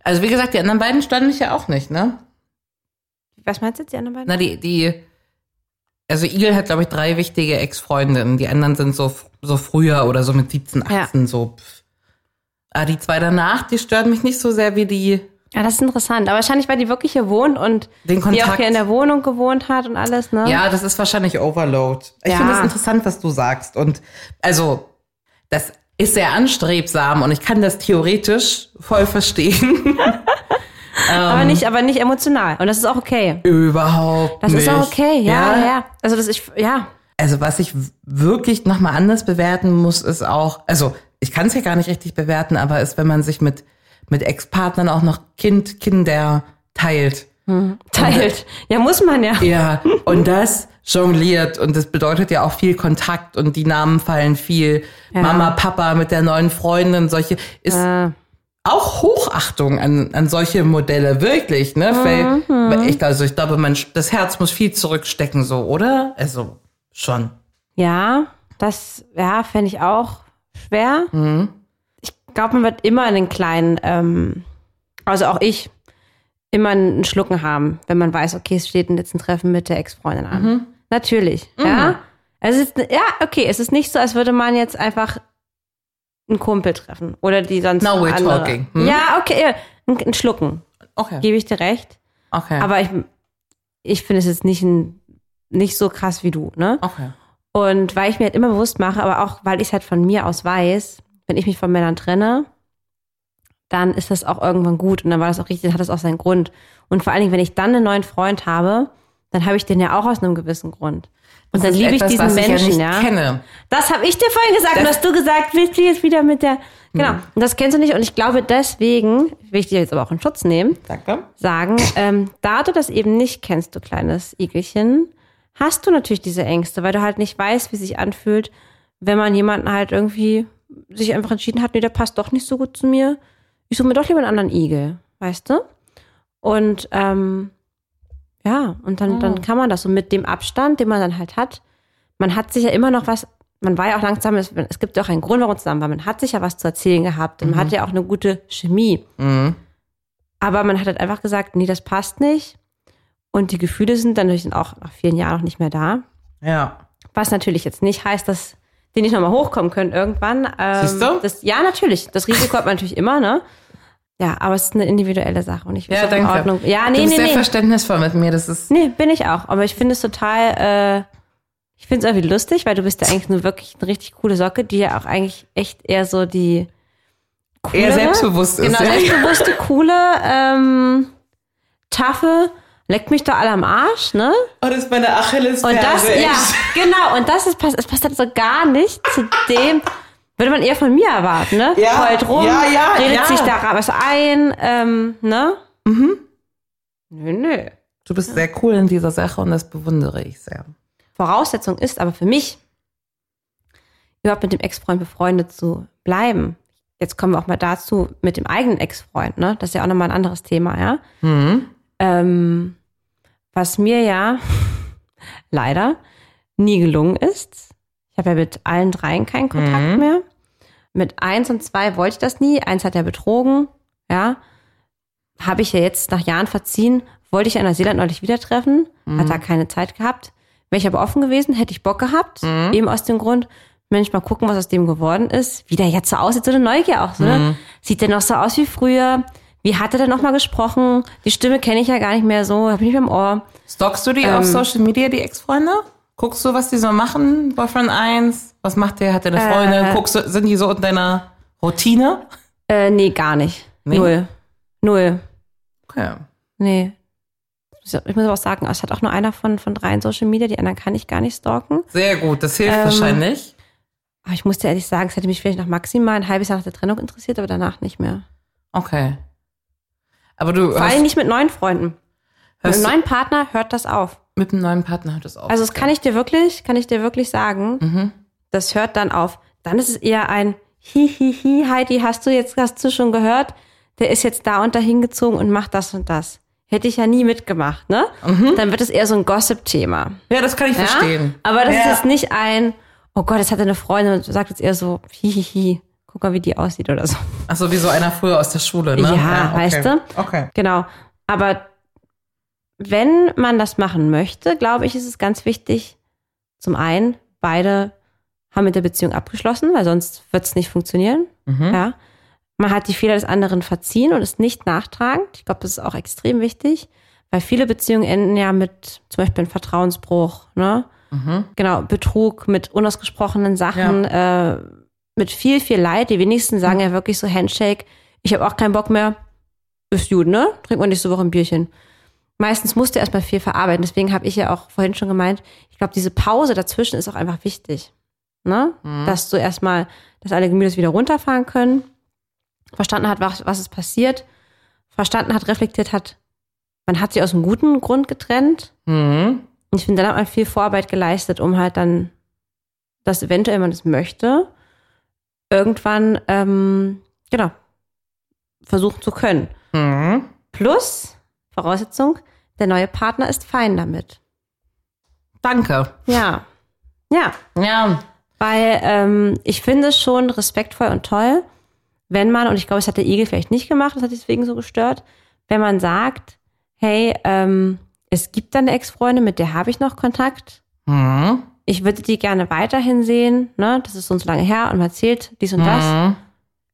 Also wie gesagt, die anderen beiden standen mich ja auch nicht, ne? Was meinst du jetzt, die anderen beiden? Na, die, die, also Igel hat, glaube ich, drei wichtige Ex-Freundinnen. Die anderen sind so, so früher oder so mit 17, 18, so. pff. Aber die zwei danach, die stören mich nicht so sehr wie die. Ja, das ist interessant. Aber wahrscheinlich, weil die wirklich hier wohnt und Den die auch Kontakt. hier in der Wohnung gewohnt hat und alles, ne? Ja, das ist wahrscheinlich Overload. Ich Ja. finde das interessant, was du sagst. Und also, das ist sehr anstrebsam und ich kann das theoretisch voll verstehen. aber nicht, aber nicht emotional. Und das ist auch okay. Überhaupt Das nicht. ist auch okay, ja, ja. Also das ist, ja. Also was ich wirklich nochmal anders bewerten muss, ist auch, also ich kann es ja gar nicht richtig bewerten, aber ist, wenn man sich mit, mit Ex-Partnern auch noch Kind, Kinder teilt. Teilt. Ja, muss man ja. Ja, und das jongliert und das bedeutet ja auch viel Kontakt und die Namen fallen viel. Mama, Papa mit der neuen Freundin, solche, ist auch Hochachtung an, an solche Modelle, wirklich, ne? Weil, weil ich, also ich glaube, man, das Herz muss viel zurückstecken, so, oder? Also, schon. Ja, das, ja, fände ich auch schwer. Mhm. Ich glaube, man wird immer einen kleinen, ähm, also auch ich, immer einen Schlucken haben, wenn man weiß, okay, es steht jetzt ein Treffen mit der Ex-Freundin an. Mhm. Natürlich, ja. Es ist, ja, okay, es ist nicht so, als würde man jetzt einfach einen Kumpel treffen oder die sonst Now we're andere. talking. Hm? Ja, okay, ein, ein Schlucken, Okay. gebe ich dir recht. Okay. Aber ich, ich finde es jetzt nicht, ein, nicht so krass wie du, ne? okay. Und weil ich mir halt immer bewusst mache, aber auch weil ich es halt von mir aus weiß, wenn ich mich von Männern trenne, dann ist das auch irgendwann gut und dann war das auch richtig, dann hat das auch seinen Grund. Und vor allen Dingen, wenn ich dann einen neuen Freund habe, dann habe ich den ja auch aus einem gewissen Grund. Und Das dann liebe ich diesen Menschen, ich ja. ja. Das habe ich dir vorhin gesagt und Das- hast du gesagt, willst du jetzt wieder mit der. Genau. Hm. Und das kennst du nicht. Und ich glaube, deswegen, will ich dir jetzt aber auch in Schutz nehmen, Danke. sagen, ähm, da du das eben nicht kennst, du kleines Igelchen, hast du natürlich diese Ängste, weil du halt nicht weißt, wie sich anfühlt, wenn man jemanden halt irgendwie sich einfach entschieden hat, nee, der passt doch nicht so gut zu mir. Ich suche mir doch lieber einen anderen Igel, weißt du? Und ähm, ja, und dann, dann kann man das so mit dem Abstand, den man dann halt hat. Man hat sich ja immer noch was, man war ja auch langsam, es, es gibt ja auch einen Grund, warum zusammen war. Man hat sich ja was zu erzählen gehabt und man hat ja auch eine gute Chemie. Aber man hat halt einfach gesagt, nee, das passt nicht. Und die Gefühle sind dann natürlich auch nach vielen Jahren auch nicht mehr da. Ja. Was natürlich jetzt nicht heißt, dass die nicht nochmal hochkommen können irgendwann. Ähm, Siehst du? Das, ja, natürlich. Das Risiko hat man natürlich immer, ne? Ja, aber es ist eine individuelle Sache und ich finde Ja, es in. Ordnung. Ja, du nee, bist nee, sehr nee. verständnisvoll mit mir. Das ist, Nee, bin ich auch. Aber ich finde es total, äh, ich finde es irgendwie lustig, weil du bist ja eigentlich nur wirklich eine richtig coole Socke, die ja auch eigentlich echt eher so die coolere, Eher selbstbewusst ist, Genau, selbstbewusste, coole, ähm, taffe, leckt mich doch alle am Arsch, ne? oh, das ist meine Achilles. Und das, ja, genau, und das ist, es passt halt so gar nicht zu dem, würde man eher von mir erwarten, ne? Ja, Heult rum, ja, ja, redet ja. sich da was ein, ähm, ne? Mhm. Nö, nö. Du bist sehr cool in dieser Sache und das bewundere ich sehr. Voraussetzung ist aber für mich, überhaupt mit dem Ex-Freund befreundet zu bleiben. Jetzt kommen wir auch mal dazu mit dem eigenen Ex-Freund, ne? Das ist ja auch nochmal ein anderes Thema, ja. Ähm, was mir ja leider nie gelungen ist. Ich habe ja mit allen dreien keinen Kontakt mehr. Mit eins und zwei wollte ich das nie. Eins hat er betrogen, ja. Habe ich ja jetzt nach Jahren verziehen. Wollte ich in Neuseeland neulich wieder treffen. Hat da keine Zeit gehabt. Wäre ich aber offen gewesen, hätte ich Bock gehabt. Eben aus dem Grund, Mensch, mal gucken, was aus dem geworden ist. Wie der jetzt so aussieht, so eine Neugier auch. So, ne? Sieht der noch so aus wie früher? Wie hat er denn noch mal gesprochen? Die Stimme kenne ich ja gar nicht mehr so, habe ich nicht mehr im Ohr. Stalkst du die Ähm. auf Social Media, die Ex-Freunde? Guckst du, was die so machen? Boyfriend 1? Was macht der? Hat der eine Freundin? Äh. Guckst du, sind die so in deiner Routine? Äh, nee, gar nicht. Nee? Null. Null. Okay. Nee. Ich muss aber auch sagen, es hat auch nur einer von, von dreien Social Media, die anderen kann ich gar nicht stalken. Sehr gut, das hilft Ähm, wahrscheinlich. Aber ich muss dir ehrlich sagen, es hätte mich vielleicht noch maximal ein halbes Jahr nach der Trennung interessiert, aber danach nicht mehr. Okay. Aber du Vor allem nicht mit neuen Freunden. Mit einem neuen Partner hört das auf. mit einem neuen Partner hat es auch. Also das kann ich dir wirklich, kann ich dir wirklich sagen. Mhm. Das hört dann auf. Dann ist es eher ein Hihihi, Heidi, hast du jetzt, hast du schon gehört? Der ist jetzt da und dahin gezogen und macht das und das. Hätte ich ja nie mitgemacht, ne? Dann wird es eher so ein Gossip-Thema. Ja, das kann ich Ja? Mhm. verstehen. Aber das ja. ist jetzt nicht ein, oh Gott, jetzt hat er eine Freundin und sagt jetzt eher so, hihihi, guck mal, wie die aussieht oder so. Ach so, wie so einer früher aus der Schule, ne? Ja, okay. weißt du? Okay. Genau. Aber wenn man das machen möchte, glaube ich, ist es ganz wichtig, zum einen, beide haben mit der Beziehung abgeschlossen, weil sonst wird es nicht funktionieren. Mhm. Ja. Man hat die Fehler des anderen verziehen und ist nicht nachtragend. Ich glaube, das ist auch extrem wichtig, weil viele Beziehungen enden ja mit zum Beispiel einem Vertrauensbruch, ne? Mhm. Genau, Betrug mit unausgesprochenen Sachen, äh, mit viel, viel Leid. Die wenigsten sagen ja wirklich so Handshake, ich habe auch keinen Bock mehr, ist gut, ne? Trinkt man nächste Woche ein Bierchen. Meistens musst du erstmal viel verarbeiten. Deswegen habe ich ja auch vorhin schon gemeint, ich glaube, diese Pause dazwischen ist auch einfach wichtig. Ne? Dass du erstmal, dass alle Gemüse wieder runterfahren können, verstanden hat, was, was ist passiert, verstanden hat, reflektiert hat, man hat sie aus einem guten Grund getrennt. Mhm. Und ich finde, dann hat man viel Vorarbeit geleistet, um halt dann, dass eventuell man es möchte, irgendwann, ähm, genau, versuchen zu können. Mhm. Plus, Voraussetzung, der neue Partner ist fein damit. Danke. Ja. Ja. Ja. Weil ähm, ich finde es schon respektvoll und toll, wenn man, und ich glaube, es hat der Igel vielleicht nicht gemacht, das hat deswegen so gestört, wenn man sagt, hey, ähm, es gibt da eine Ex-Freundin, mit der habe ich noch Kontakt. Mhm. Ich würde die gerne weiterhin sehen, ne? Das ist so lange her und man erzählt dies und das. Mhm.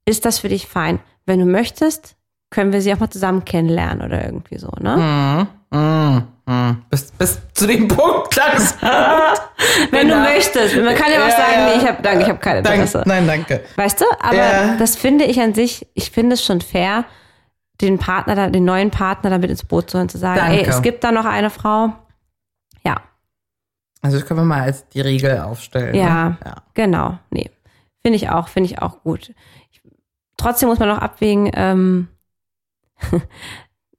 Ist das für dich fein? Wenn du möchtest, können wir sie auch mal zusammen kennenlernen oder irgendwie so, ne? Mhm. Mhm. Mhm. Bis, bis zu dem Punkt. Wenn du Genau. möchtest. Man kann ja auch Ja, sagen, ja. nee, ich habe danke, ich habe keine Interesse. Nein, danke. Weißt du? Aber Ja. das finde ich an sich, ich finde es schon fair, den Partner, den neuen Partner damit ins Boot zu holen, zu sagen, Danke. ey, es gibt da noch eine Frau. Also das können wir mal als die Regel aufstellen. ja, Ne? ja. genau. Nee, finde ich auch, finde ich auch gut. Ich, trotzdem muss man noch abwägen, ähm,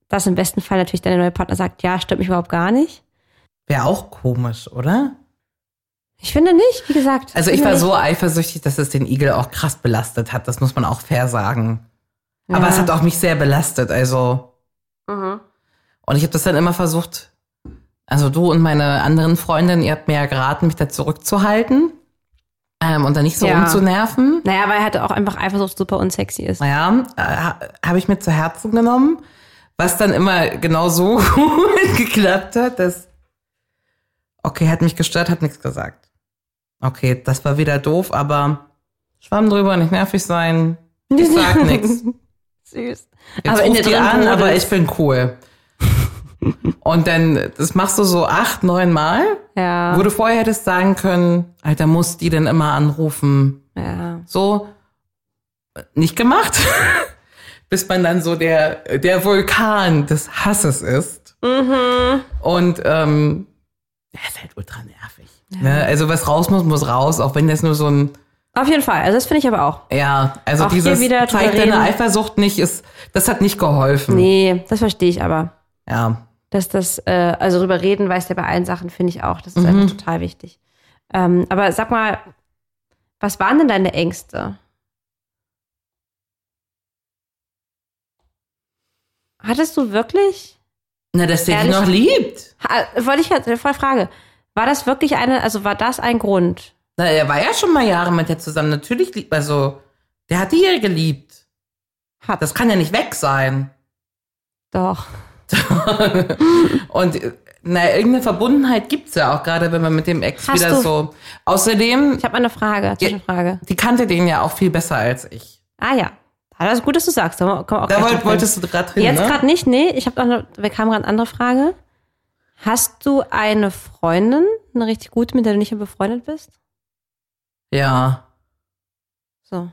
dass im besten Fall natürlich dein neuer Partner sagt, ja, stimmt mich überhaupt gar nicht. Wäre auch komisch, oder? Ich finde nicht, wie gesagt. Also ich war nicht. so eifersüchtig, dass es den Igel auch krass belastet hat. Das muss man auch fair sagen. Aber Ja. es hat auch mich sehr belastet. Also Mhm. und ich habe das dann immer versucht. Also du und meine anderen Freundinnen, ihr habt mir ja geraten, mich da zurückzuhalten ähm, und da nicht so Ja. rumzunerven. Naja, weil er halt auch einfach Eifersucht super unsexy ist. Naja, äh, ha- habe ich mir zu Herzen genommen, was dann immer genau so gut geklappt hat, dass okay, hat mich gestört, hat nichts gesagt. Okay, das war wieder doof, aber schwamm drüber, nicht nervig sein. Ich sag nichts. Süß. Jetzt aber in der die an, aber ich bin cool. Und dann, das machst du so acht, neun Mal, Ja. wo du vorher hättest sagen können, Alter, muss die denn immer anrufen? ja. So, nicht gemacht. Bis man dann so der, der Vulkan des Hasses ist. Mhm. Und ähm, der ist halt ultra nervig. Ne? Also was raus muss, muss raus, auch wenn das nur so ein, Auf jeden Fall. Also das finde ich aber auch. ja, also Auch dieses zeigt deine. Eifersucht nicht, ist, das hat nicht geholfen. Nee, das verstehe ich aber. Ja. Dass das, äh, also drüber reden weiß der bei allen Sachen, finde ich auch. Das ist Mhm. einfach total wichtig. Ähm, aber sag mal, was waren denn deine Ängste? Hattest du wirklich? Na, dass der Ehrlich? noch liebt. Ha, wollte ich jetzt voll Frage. War das wirklich eine, also war das ein Grund? Na, er war ja schon mal Jahre mit der zusammen. Natürlich liebt, also, der hat die ja geliebt. Hat. Das kann ja nicht weg sein. Doch. Und äh, na, irgendeine Verbundenheit gibt's ja auch, gerade wenn man mit dem Ex Hast wieder du- so. Außerdem, Ich habe eine Frage, Zwischenfrage. die kannte den ja auch viel besser als ich. Ah ja. Ah, Das ist gut, dass du sagst. Da Da wollt, wolltest du gerade hin, Jetzt ne? gerade nicht, nee. Ich habe noch eine, wir kamen gerade eine andere Frage. Hast du eine Freundin, eine richtig gute, mit der du nicht mehr befreundet bist? Ja. So.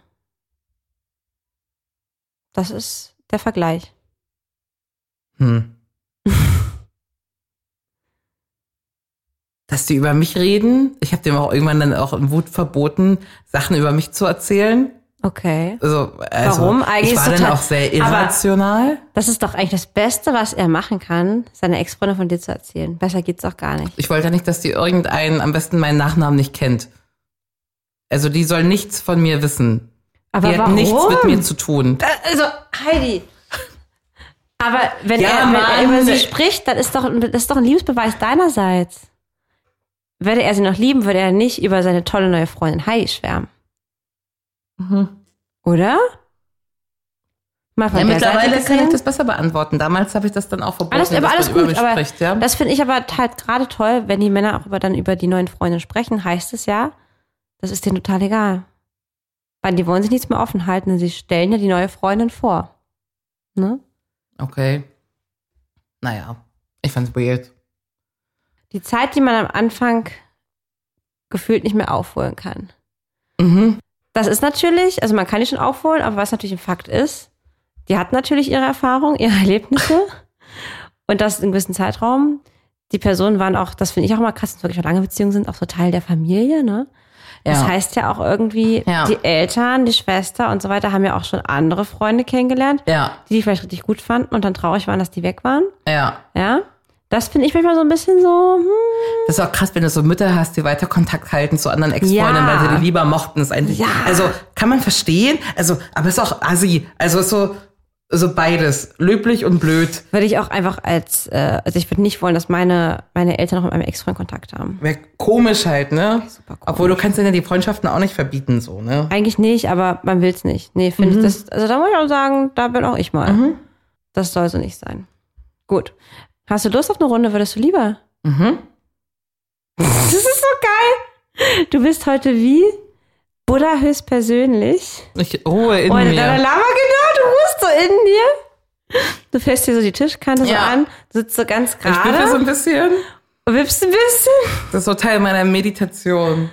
Das ist der Vergleich. Hm. Dass die über mich reden. Ich habe dem auch irgendwann dann auch in Wut verboten, Sachen über mich zu erzählen. Okay. Also, also Warum? Eigentlich ich war dann auch sehr irrational. Das ist doch eigentlich das Beste, was er machen kann, seine Ex-Freundin von dir zu erzählen. Besser geht's doch gar nicht. Ich wollte ja nicht, dass die irgendeinen am besten meinen Nachnamen nicht kennt. Also die soll nichts von mir wissen. Aber die hat warum? nichts mit mir zu tun. Also, Heidi. Aber wenn, Ja, er, wenn er Mann. über sie spricht, dann ist doch, das ist doch ein Liebesbeweis deinerseits. Würde er sie noch lieben, würde er nicht über seine tolle neue Freundin Heidi schwärmen. Oder? Mal von Ja, mittlerweile kann ich das besser beantworten. Damals habe ich das dann auch verboten, Alles, aber dass alles man über gut, mich aber spricht. Ja? das finde ich aber halt gerade toll, wenn die Männer auch über, dann über die neuen Freundinnen sprechen, heißt es ja, das ist denen total egal. Weil die wollen sich nichts mehr offen halten, denn sie stellen ja die neue Freundin vor. Ne? okay. Naja, ich fand's weird. Die Zeit, die man am Anfang gefühlt nicht mehr aufholen kann. Mhm. Das ist natürlich, also man kann die schon aufholen, aber was natürlich ein Fakt ist, die hat natürlich ihre Erfahrung, ihre Erlebnisse und das in einem gewissen Zeitraum. Die Personen waren auch, das finde ich auch mal krass, dass wirklich lange Beziehungen sind, auch so Teil der Familie, ne? Das Ja. heißt ja auch irgendwie, Ja. die Eltern, die Schwester und so weiter haben ja auch schon andere Freunde kennengelernt, Ja, die die vielleicht richtig gut fanden und dann traurig waren, dass die weg waren. ja. Ja. Das finde ich manchmal so ein bisschen so, hm, Das ist auch krass, wenn du so Mütter hast, die weiter Kontakt halten zu anderen Ex-Freundinnen, Ja. weil sie die lieber mochten. Ist eigentlich, Ja. also kann man verstehen, also, aber ist auch assi. Also ist so, so beides. Löblich und blöd. würde ich auch einfach als, äh, also ich würde nicht wollen, dass meine, meine Eltern noch mit meinem Ex-Freund Kontakt haben. Wäre komisch halt, ne? Super komisch. Obwohl du kannst ja die Freundschaften auch nicht verbieten, so, ne? Eigentlich nicht, aber man will es nicht. Nee, finde ich das, also da muss ich auch sagen, da bin auch ich mal. Das soll so nicht sein. Gut. Hast du Lust auf eine Runde, würdest du lieber? Mhm. Das ist so geil. Du bist heute wie? Buddha höchstpersönlich. Ich ruhe in Oh, in mir. deiner Lama, genau, du ruhst so in dir. Du fährst dir so die Tischkante so Ja. an, sitzt so ganz ich bin so gerade, ein bisschen. wippst ein bisschen. Das ist so Teil meiner Meditation.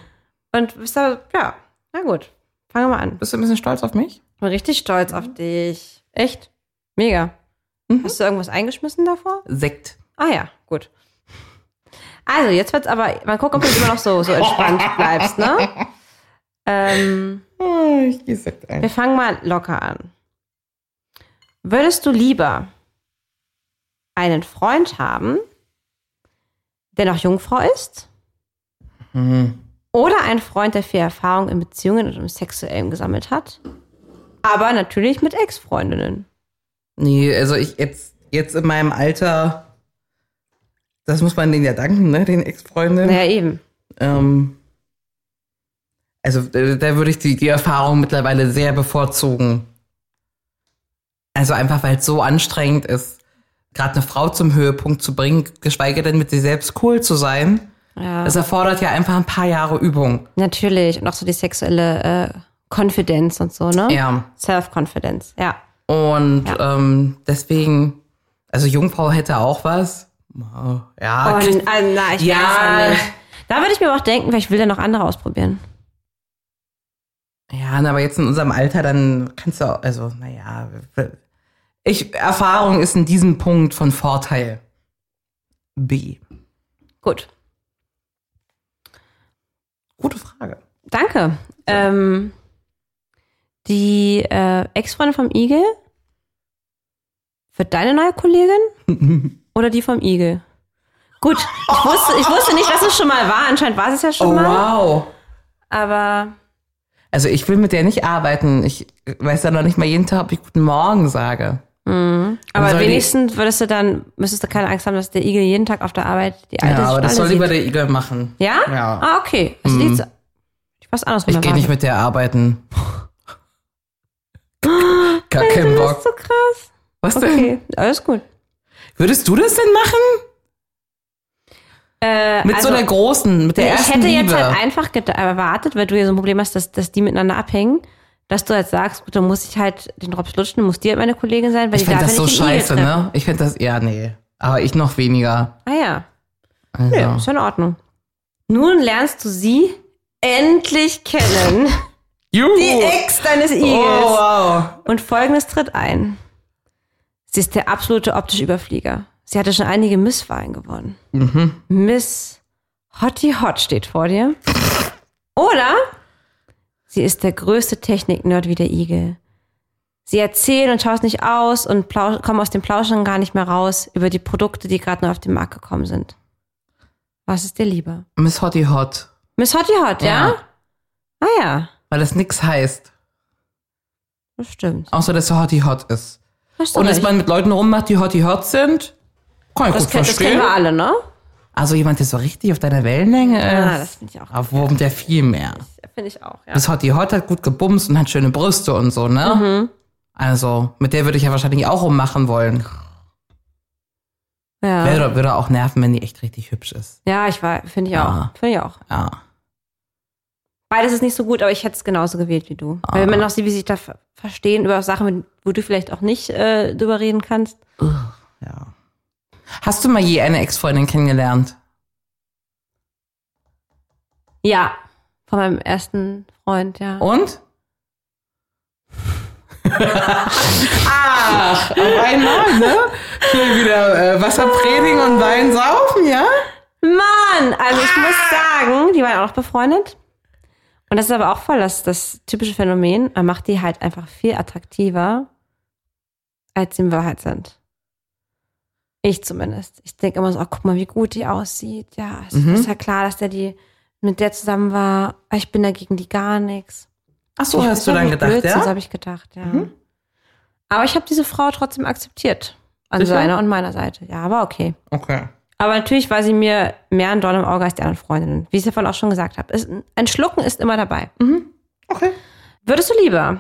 Und bist da, ja, na gut. Fangen wir an. Bist du ein bisschen stolz auf mich? Ich bin richtig stolz auf dich. Echt? Mega. Hast du irgendwas eingeschmissen davor? Sekt. Ah ja, gut. Also, jetzt wird's aber, mal gucken, ob du immer noch so, so entspannt bleibst, ne? Ähm, Oh, ich gehe Sekt ein. wir fangen mal locker an. Würdest du lieber einen Freund haben, der noch Jungfrau ist? Oder einen Freund, der viel Erfahrung in Beziehungen und im Sexuellen gesammelt hat? Aber natürlich mit Ex-Freundinnen. Nee, also ich jetzt, jetzt in meinem Alter, das muss man denen ja danken, ne, den Ex-Freundinnen. Naja, eben. Ähm, also äh, da würde ich die, die Erfahrung mittlerweile sehr bevorzugen. Also einfach, weil es so anstrengend ist, gerade eine Frau zum Höhepunkt zu bringen, geschweige denn mit sich selbst cool zu sein. Ja. Das erfordert ja einfach ein paar Jahre Übung. Natürlich. Und auch so die sexuelle äh, Confidence und so, ne? Ja. Self-Confidence, ja. Und ähm, deswegen, also Jungfrau hätte auch was. Ja, Oh, kriegt- na, na, ich Ja. weiß ja nicht. Da würde ich mir aber auch denken, vielleicht will der noch andere ausprobieren. Ja, aber jetzt in unserem Alter, dann kannst du auch, also, naja, ich, Erfahrung ist in diesem Punkt von Vorteil. B. Gut. Gute Frage. Danke. Ähm, die äh, Ex-Freundin vom Igel wird deine neue Kollegin oder die vom Igel? Gut, ich wusste, ich wusste nicht, dass es schon mal war. Anscheinend war es ja schon Oh, mal. wow. Aber Also, ich will mit der nicht arbeiten. Ich weiß ja noch nicht mal jeden Tag, ob ich Guten Morgen sage. Aber soll die- wenigstens würdest du dann, müsstest du keine Angst haben, dass der Igel jeden Tag auf der Arbeit die alte Ja, aber das soll Schnalle lieber sieht. der Igel machen. Ja? Ja. Ah, okay. Also die jetzt, ich was anderes Ich gehe nicht mit der arbeiten. Gar keinen Das Bock. ist so krass. Was denn? Okay, alles gut. Würdest du das denn machen? Äh, Mit also, so einer großen, mit der ich ersten hätte Liebe. jetzt halt einfach erwartet, weil du ja so ein Problem hast, dass, dass die miteinander abhängen, dass du halt sagst, gut, dann muss ich halt den Drops lutschen, muss die halt meine Kollegin sein, weil ich darf das so Igel scheiße, ne? Ich fände das, ja, nee. Aber ich noch weniger. Ah ja, Also. ja, ist in Ordnung. Nun lernst du sie endlich kennen. Juhu. Die Ex deines Igels. Oh, wow. Und folgendes tritt ein. Sie ist der absolute optische Überflieger. Sie hatte schon einige Misswahlen gewonnen. Miss Hottie Hot steht vor dir. Oder Sie ist der größte Technik-Nerd wie der Igel. Sie erzählen und schaut nicht aus und kommen aus dem Plauschen gar nicht mehr raus über die Produkte, die gerade neu auf den Markt gekommen sind. Was ist dir lieber? Miss Hottie Hot. Miss Hottie Hot, ja? Ja. Ah ja, Weil das nix heißt. das stimmt. Außer, dass er Hottie Hot ist. Hast du Und dass recht. man mit Leuten rummacht, die Hottie Hot sind, kann ich das, gut kenn, das kennen verstehen. wir alle, ne? Also jemand, der so richtig auf deiner Wellenlänge ist. Ja, das finde ich auch. Auf wurmt der viel mehr. Finde ich auch, ja. Das Hottie Hot hat gut gebumst und hat schöne Brüste und so, ne? Mhm. Also, mit der würde ich ja wahrscheinlich auch rummachen wollen. Ja, Würde, würde auch nerven, wenn die echt richtig hübsch ist. ja ich war, finde ich Ja. auch. Finde ich auch. Ja. Beides ist nicht so gut, aber ich hätte es genauso gewählt wie du. Ah. Weil wenn man auch sieht, wie sie sich da ver- verstehen über Sachen, wo du vielleicht auch nicht äh, drüber reden kannst. ja. Hast du mal je eine Ex-Freundin kennengelernt? Ja, von meinem ersten Freund, ja. Und? Ach, auf einmal, ne? Hier wieder äh, Wasser predigen und Wein saufen, ja? Mann, also ich muss sagen, die waren auch noch befreundet. Und das ist aber auch voll das, das typische Phänomen. Man macht die halt einfach viel attraktiver, als sie in Wahrheit sind. Ich zumindest. Ich denke immer so, oh, guck mal, wie gut die aussieht. Ja, es ist ja klar, dass der die mit der zusammen war. Ich bin dagegen die gar nichts. Ach so, Ich- hast das du dann gedacht, Blödsinn, ja? So habe ich gedacht, ja. Aber ich habe diese Frau trotzdem akzeptiert. An Sicher? seiner und meiner Seite. Ja, aber okay. Okay. Aber natürlich war sie mir mehr ein Dorn im Auge als die anderen Freundinnen. Wie ich es ja vorhin auch schon gesagt habe. Ein Schlucken ist immer dabei. Okay. Würdest du lieber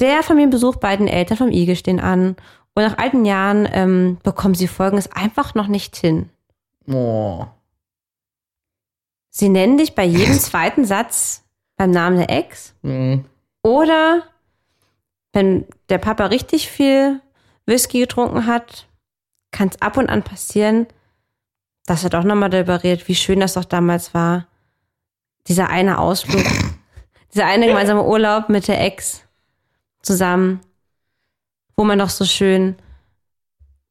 der Familienbesuch bei den Eltern vom Igel stehen an und nach alten Jahren ähm, bekommen sie Folgendes einfach noch nicht hin. Oh. Sie nennen dich bei jedem zweiten Satz beim Namen der Ex Hm. oder wenn der Papa richtig viel Whisky getrunken hat, kann es ab und an passieren, dass er doch nochmal darüber redet, wie schön das doch damals war. Dieser eine Ausflug, dieser eine gemeinsame Urlaub mit der Ex zusammen, wo man doch so schön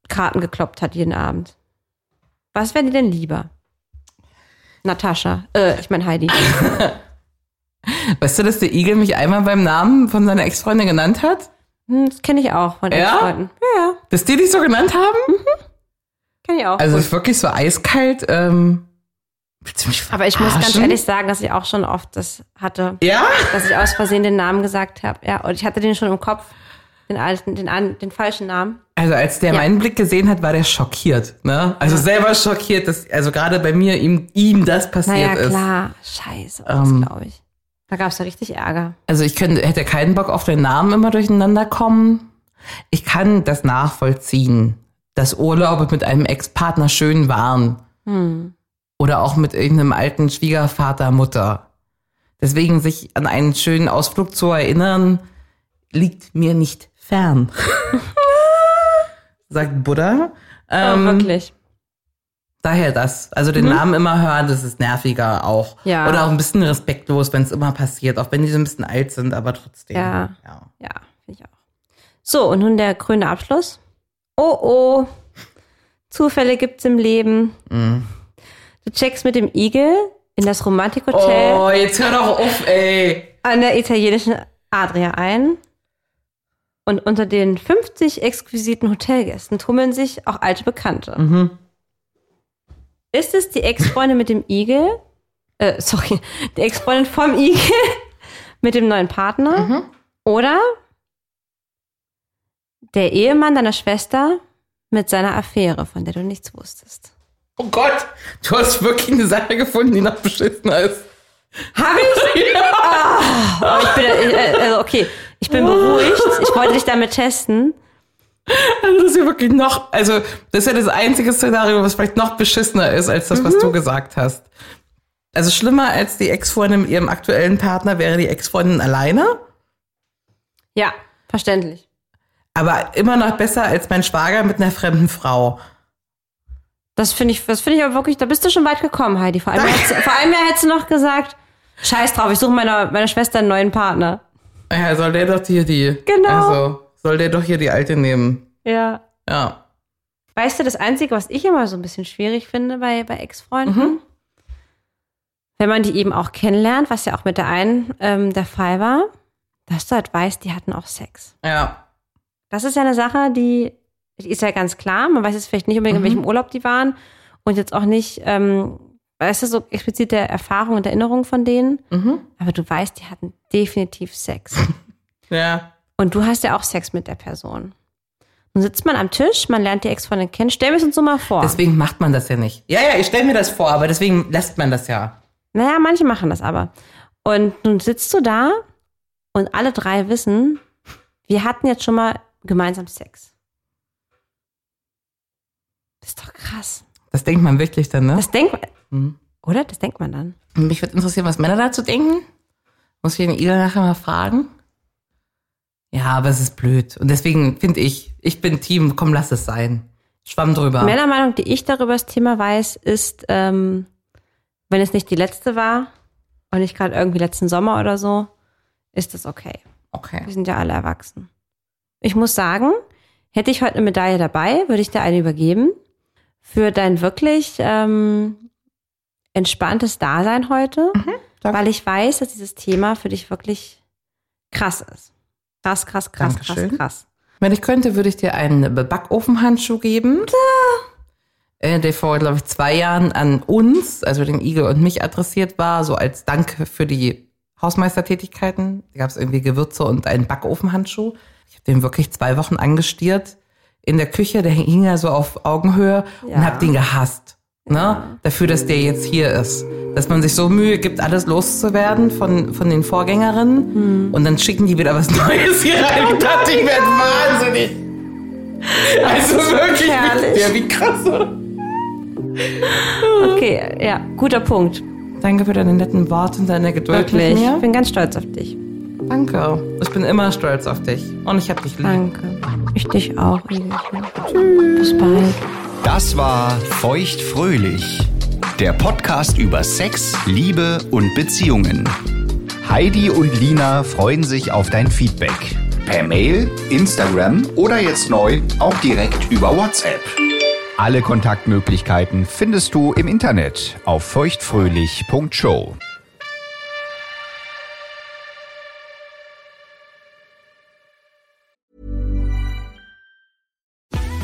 Karten gekloppt hat jeden Abend. Was wäre dir denn lieber? Natascha, äh, ich meine Heidi. Weißt du, dass der Igel mich einmal beim Namen von seiner Ex-Freundin genannt hat? Hm, Das kenne ich auch von Ja? Ex-Freunden. Ja, ja, Dass die dich so genannt haben? Kenne ich auch. Also ist wirklich so eiskalt. Ähm, Aber ich muss ganz ehrlich sagen, dass ich auch schon oft das hatte, Ja? dass ich aus Versehen den Namen gesagt habe. Ja, und ich hatte den schon im Kopf, den alten, den, den falschen Namen. Also als der Ja. meinen Blick gesehen hat, war der schockiert. Ne? Also selber schockiert, dass also gerade bei mir ihm, ihm das passiert Naja, ist. klar. Scheiße, das Ähm. glaube ich. Da gab es ja richtig Ärger. Also ich könnte, hätte keinen Bock auf den Namen immer durcheinander kommen. Ich kann das nachvollziehen, dass Urlaube mit einem Ex-Partner schön waren. Hm. Oder auch mit irgendeinem alten Schwiegervater, Mutter. Deswegen sich an einen schönen Ausflug zu erinnern, liegt mir nicht fern. Sagt Buddha. Ähm, oh, wirklich. Daher das. Also den Namen immer hören, das ist nerviger auch. Mhm. Ja. Oder auch ein bisschen respektlos, wenn es immer passiert, auch wenn die so ein bisschen alt sind, aber trotzdem. Ja. ja. Ja, finde ich auch. So, und nun der krönende Abschluss. Oh, oh. Zufälle gibt's im Leben. Mhm. Du checkst mit dem Igel in das Romantikhotel. Oh, jetzt hör doch auf, ey. an der italienischen Adria ein. Und unter den 50 exquisiten Hotelgästen tummeln sich auch alte Bekannte. Mhm. Ist es die Ex-Freundin mit dem Igel? Äh, sorry, die Ex-Freundin vom Igel mit dem neuen Partner? Mhm. Oder der Ehemann deiner Schwester mit seiner Affäre, von der du nichts wusstest? Oh Gott, du hast wirklich eine Sache gefunden, die noch beschissener ist. Hab ich? Ah, oh, ich bin, äh, also okay, ich bin beruhigt. Ich wollte dich damit testen. Also das ist ja wirklich noch, also das ist ja das einzige Szenario, was vielleicht noch beschissener ist, als das, was Mhm. du gesagt hast. Also schlimmer als die Ex-Freundin mit ihrem aktuellen Partner wäre die Ex-Freundin alleine, Ja, verständlich. Aber immer noch besser als mein Schwager mit einer fremden Frau. Das finde ich, das finde ich aber wirklich, da bist du schon weit gekommen, Heidi. Vor allem, vor allem hättest du noch gesagt, scheiß drauf, ich suche meiner, meiner Schwester einen neuen Partner. Ja, soll der doch hier die. Genau. Also, soll der doch hier die alte nehmen. Ja. Ja. Weißt du, das Einzige, was ich immer so ein bisschen schwierig finde bei, bei Ex-Freunden, wenn man die eben auch kennenlernt, was ja auch mit der einen ähm, der Fall war, dass du halt weißt, die hatten auch Sex. Ja. Das ist ja eine Sache, die, die ist ja ganz klar. Man weiß jetzt vielleicht nicht unbedingt, in welchem Urlaub die waren und jetzt auch nicht, ähm, weißt du, so explizite Erfahrungen und Erinnerungen von denen. Aber du weißt, die hatten definitiv Sex. Ja. Und du hast ja auch Sex mit der Person. Nun sitzt man am Tisch, man lernt die Ex-Freundin kennen. Stell mir das uns so mal vor. Deswegen macht man das ja nicht. Ja, ja, ich stelle mir das vor, aber deswegen lässt man das ja. Naja, manche machen das aber. Und nun sitzt du da und alle drei wissen, wir hatten jetzt schon mal gemeinsam Sex. Das ist doch krass. Das denkt man wirklich dann, ne? Das denkt man. Oder? Das denkt man dann. Mich würde interessieren, was Männer dazu denken. Muss ich den Ida nachher mal fragen. Ja, aber es ist blöd. Und deswegen finde ich, ich bin Team, komm, lass es sein. Schwamm drüber. Männermeinung, die ich darüber das Thema weiß, ist, ähm, wenn es nicht die letzte war und nicht gerade irgendwie letzten Sommer oder so, ist das okay. Okay. Wir sind ja alle erwachsen. Ich muss sagen, hätte ich heute eine Medaille dabei, würde ich dir eine übergeben. Für dein wirklich ähm, entspanntes Dasein heute, danke. weil ich weiß, dass dieses Thema für dich wirklich krass ist. Krass, krass, krass, krass, Dankeschön. krass. Wenn ich könnte, würde ich dir einen Backofenhandschuh geben. Äh, Der vor, glaube ich, zwei Jahren an uns, also den Igel und mich adressiert war, so als Dank für die Hausmeistertätigkeiten. Da gab es irgendwie Gewürze und einen Backofenhandschuh. Ich habe den wirklich zwei Wochen angestiert in der Küche. Der hing ja so auf Augenhöhe und Ja. habe den gehasst. Ne? Dafür, dass der jetzt hier ist. Dass man sich so Mühe gibt, alles loszuwerden von, von den Vorgängerinnen. Und dann schicken die wieder was Neues hier rein. Ich dachte, ich werde wahnsinnig. Also wirklich, herrlich. ja, wie krass, oder? Okay, ja, guter Punkt. Danke für deine netten Worte und deine Geduld Wirklich. mit Ich bin ganz stolz auf dich. Danke. Ich bin immer stolz auf dich. Und ich hab dich lieb. Danke. Ich dich auch, Igelchen. Bis bald. Das war Feuchtfröhlich, der Podcast über Sex, Liebe und Beziehungen. Heidi und Lina freuen sich auf dein Feedback. Per Mail, Instagram oder jetzt neu auch direkt über WhatsApp. Alle Kontaktmöglichkeiten findest du im Internet auf feuchtfröhlich.show.